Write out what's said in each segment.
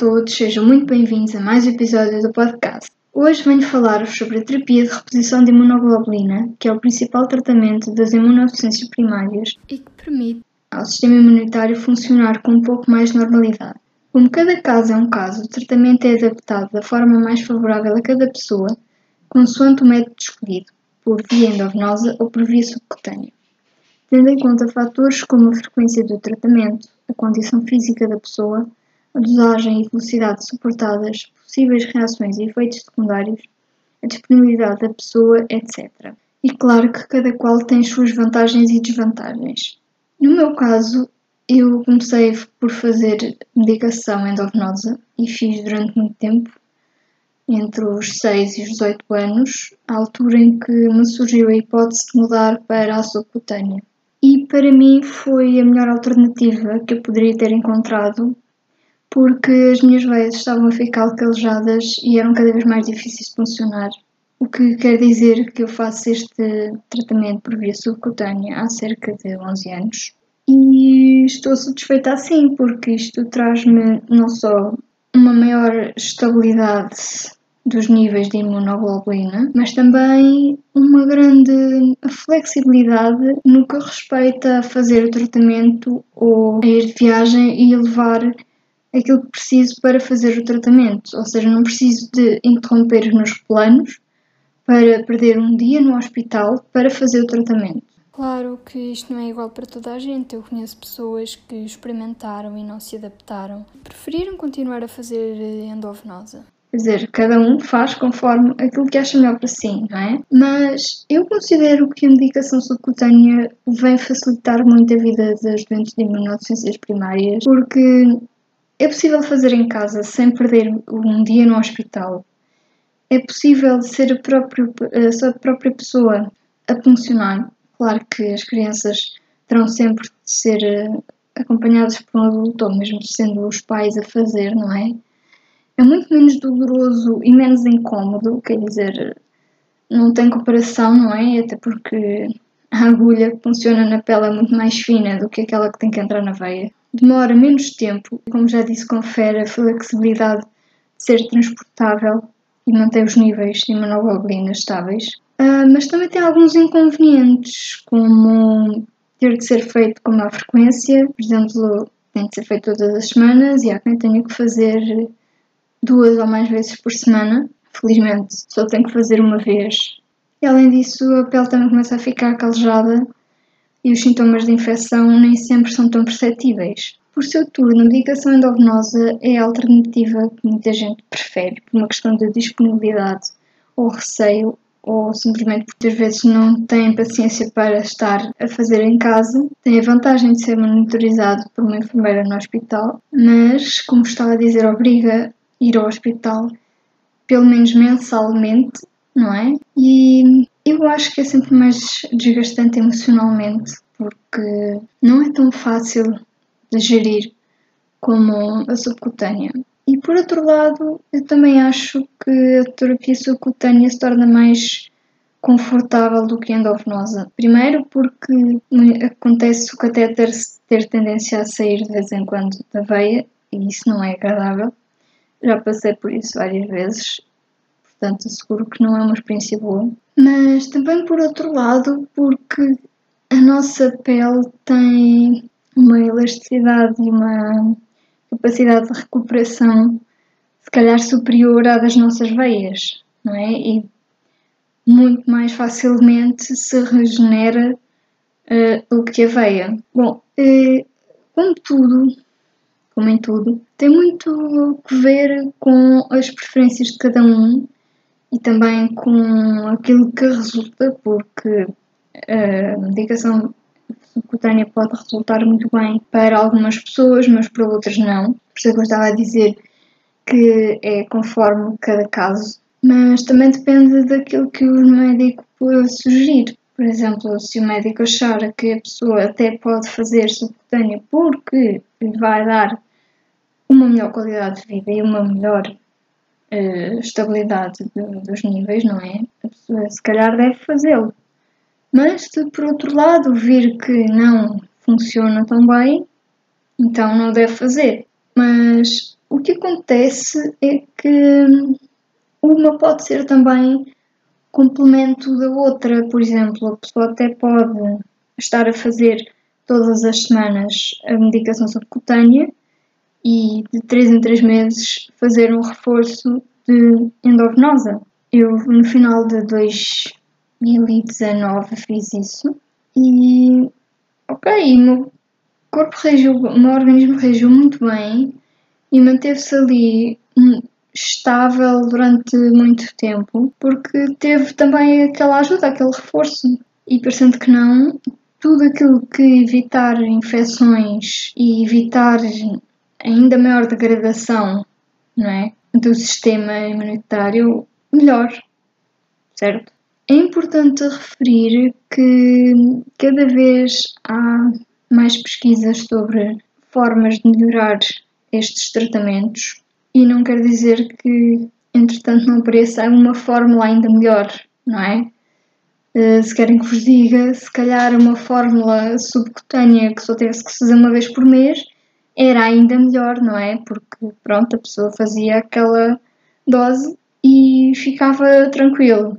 Todos, sejam muito bem-vindos a mais um episódio do podcast. Hoje venho falar-vos sobre a terapia de reposição de imunoglobulina, que é o principal tratamento das imunodeficiências primárias e que permite ao sistema imunitário funcionar com um pouco mais de normalidade. Como cada caso é um caso, o tratamento é adaptado da forma mais favorável a cada pessoa, consoante o método escolhido, por via endovenosa ou por via subcutânea. Tendo em conta fatores como a frequência do tratamento, a condição física da pessoa, a dosagem e velocidade suportadas, possíveis reações e efeitos secundários, a disponibilidade da pessoa, etc. E claro que cada qual tem suas vantagens e desvantagens. No meu caso, eu comecei por fazer medicação endovenosa e fiz durante muito tempo, entre os 6 e os 18 anos, a altura em que me surgiu a hipótese de mudar para a subcutânea. E para mim foi a melhor alternativa que eu poderia ter encontrado porque as minhas veias estavam a ficar calejadas e eram cada vez mais difíceis de funcionar. O que quer dizer que eu faço este tratamento por via subcutânea há cerca de 11 anos. E estou satisfeita assim, porque isto traz-me não só uma maior estabilidade dos níveis de imunoglobulina, mas também uma grande flexibilidade no que respeita a fazer o tratamento ou a ir de viagem e levar aquilo que preciso para fazer o tratamento, ou seja, não preciso de interromper os meus planos para perder um dia no hospital para fazer o tratamento. Claro que isto não é igual para toda a gente. Eu conheço pessoas que experimentaram e não se adaptaram. Preferiram continuar a fazer endovenosa. Quer dizer, cada um faz conforme aquilo que acha melhor para si, não é? Mas eu considero que a medicação subcutânea vem facilitar muito a vida das doentes de imunodeficiências primárias, porque é possível fazer em casa sem perder um dia no hospital. É possível ser a, próprio, a sua própria pessoa a funcionar. Claro que as crianças terão sempre de ser eh, acompanhadas por um adulto, ou mesmo sendo os pais a fazer, não é? É muito menos doloroso e menos incómodo, quer dizer, não tem comparação, não é? Até porque a agulha que funciona na pele é muito mais fina do que aquela que tem que entrar na veia demora menos tempo, como já disse, confere a flexibilidade de ser transportável e mantém os níveis de imunoglobulina estáveis. Uh, mas também tem alguns inconvenientes, como ter de ser feito com maior frequência, por exemplo, tem de ser feito todas as semanas e há quem tenha que fazer duas ou mais vezes por semana. Felizmente só tenho que fazer uma vez. E além disso, a pele também começa a ficar calejada e os sintomas de infecção nem sempre são tão perceptíveis. Por seu turno, a medicação endovenosa é a alternativa que muita gente prefere por uma questão de disponibilidade ou receio ou simplesmente porque às vezes não têm paciência para estar a fazer em casa. Tem a vantagem de ser monitorizado por uma enfermeira no hospital, mas, como estava a dizer, obriga a ir ao hospital pelo menos mensalmente, não é? E eu acho que é sempre mais desgastante emocionalmente, porque não é tão fácil de gerir como a subcutânea. E por outro lado, eu também acho que a terapia subcutânea se torna mais confortável do que a endovenosa. Primeiro porque acontece o catéter ter tendência a sair de vez em quando da veia e isso não é agradável. Já passei por isso várias vezes portanto asseguro que não é uma experiência boa. Mas também por outro lado, porque a nossa pele tem uma elasticidade e uma capacidade de recuperação se calhar superior à das nossas veias, não é? E muito mais facilmente se regenera uh, do que a veia. Bom, uh, como tudo, como em tudo, tem muito que ver com as preferências de cada um e também com aquilo que resulta, porque a medicação subcutânea pode resultar muito bem para algumas pessoas, mas para outras não. Por isso é eu estava a dizer que é conforme cada caso, mas também depende daquilo que o médico sugerir. Por exemplo, se o médico achar que a pessoa até pode fazer subcutânea porque lhe vai dar uma melhor qualidade de vida e uma melhor uh, estabilidade de, dos níveis, não é? A pessoa se calhar deve fazê-lo. Mas se por outro lado vir que não funciona tão bem, então não deve fazer. Mas o que acontece é que uma pode ser também complemento da outra. Por exemplo, a pessoa até pode estar a fazer todas as semanas a medicação subcutânea e de 3 em 3 meses fazer um reforço de endovenosa. Eu, no final de 2019, fiz isso e, ok, o meu corpo reagiu, o meu organismo reagiu muito bem e manteve-se ali estável durante muito tempo, porque teve também aquela ajuda, aquele reforço. E parecendo que não, tudo aquilo que evitar infecções e evitar ainda maior degradação não é, do sistema imunitário, melhor, certo? É importante referir que cada vez há mais pesquisas sobre formas de melhorar estes tratamentos e não quer dizer que, entretanto, não apareça uma fórmula ainda melhor, não é? Uh, se querem que vos diga, se calhar uma fórmula subcutânea que só tivesse que fazer uma vez por mês era ainda melhor, não é? Porque, pronto, a pessoa fazia aquela dose e ficava tranquilo.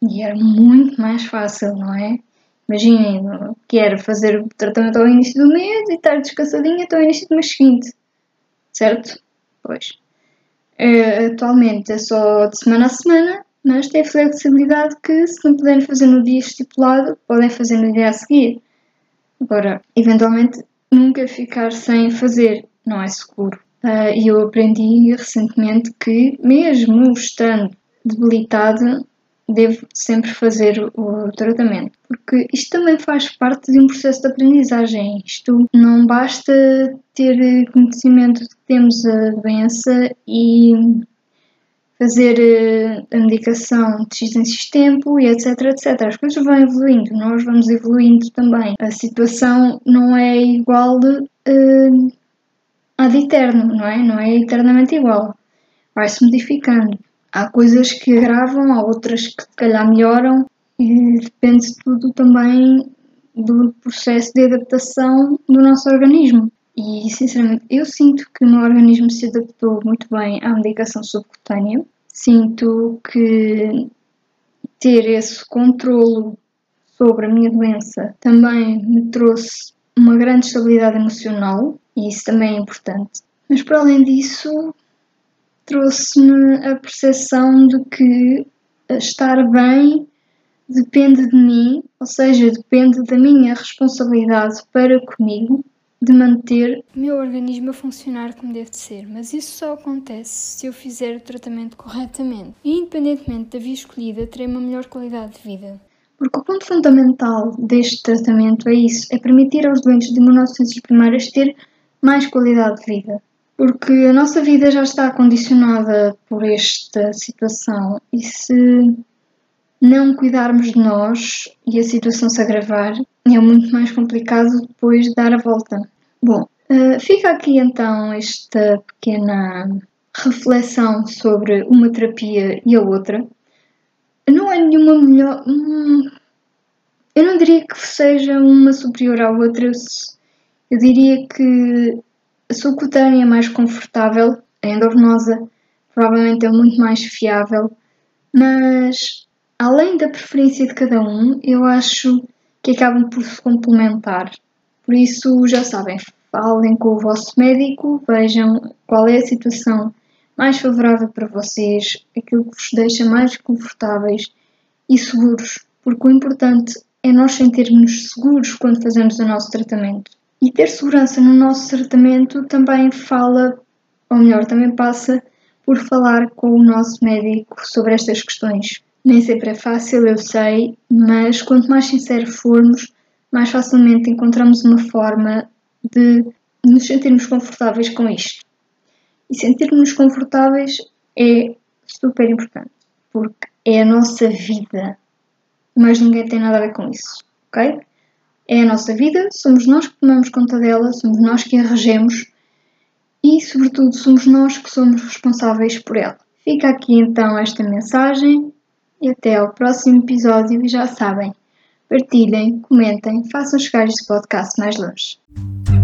E era muito mais fácil, não é? Imaginem que era fazer o tratamento ao início do mês e estar descansadinha até o início do mês seguinte, certo? Pois. Uh, atualmente é só de semana a semana, mas tem flexibilidade que, se não puderem fazer no dia estipulado, podem fazer no dia a seguir. Agora, eventualmente, nunca ficar sem fazer não é seguro. Uh, e eu aprendi recentemente que, mesmo estando debilitada, devo sempre fazer o tratamento, porque isto também faz parte de um processo de aprendizagem. Isto não basta ter conhecimento de que temos a doença e fazer eh, a medicação de X em X tempo e etc, etc. As coisas vão evoluindo, nós vamos evoluindo também. A situação não é igual de, uh, eterno, não é? Não é eternamente igual. Vai-se modificando. Há coisas que agravam, há outras que se calhar melhoram e depende tudo também do processo de adaptação do nosso organismo. E sinceramente, eu sinto que o meu organismo se adaptou muito bem à medicação subcutânea. Sinto que ter esse controlo sobre a minha doença também me trouxe uma grande estabilidade emocional e isso também é importante. Mas para além disso, trouxe-me a percepção de que estar bem depende de mim, ou seja, depende da minha responsabilidade para comigo de manter o meu organismo a funcionar como deve de ser, mas isso só acontece se eu fizer o tratamento corretamente. E independentemente da via escolhida, terei uma melhor qualidade de vida. Porque o ponto fundamental deste tratamento é isso, é permitir aos doentes de imunodeficiências primárias ter mais qualidade de vida porque a nossa vida já está condicionada por esta situação e se não cuidarmos de nós e a situação se agravar, é muito mais complicado depois dar a volta. Bom, uh, fica aqui então esta pequena reflexão sobre uma terapia e a outra. Não é nenhuma melhor. Hum, eu não diria que seja uma superior à outra, eu diria que a subcutânea é mais confortável, a endovenosa provavelmente é muito mais fiável, mas além da preferência de cada um, eu acho que acabam por se complementar. Por isso, já sabem, falem com o vosso médico, vejam qual é a situação mais favorável para vocês, aquilo que vos deixa mais confortáveis e seguros, porque o importante é nós sentirmos seguros quando fazemos o nosso tratamento. E ter segurança no nosso tratamento também fala, ou melhor, também passa por falar com o nosso médico sobre estas questões. Nem sempre é fácil, eu sei, mas quanto mais sincero formos, mais facilmente encontramos uma forma de nos sentirmos confortáveis com isto. E sentirmos confortáveis é super importante, porque é a nossa vida, mas ninguém tem nada a ver com isso, ok? É a nossa vida, somos nós que tomamos conta dela, somos nós que a regemos e, sobretudo, somos nós que somos responsáveis por ela. Fica aqui então esta mensagem e até ao próximo episódio. E já sabem, partilhem, comentem, façam chegar este podcast mais longe.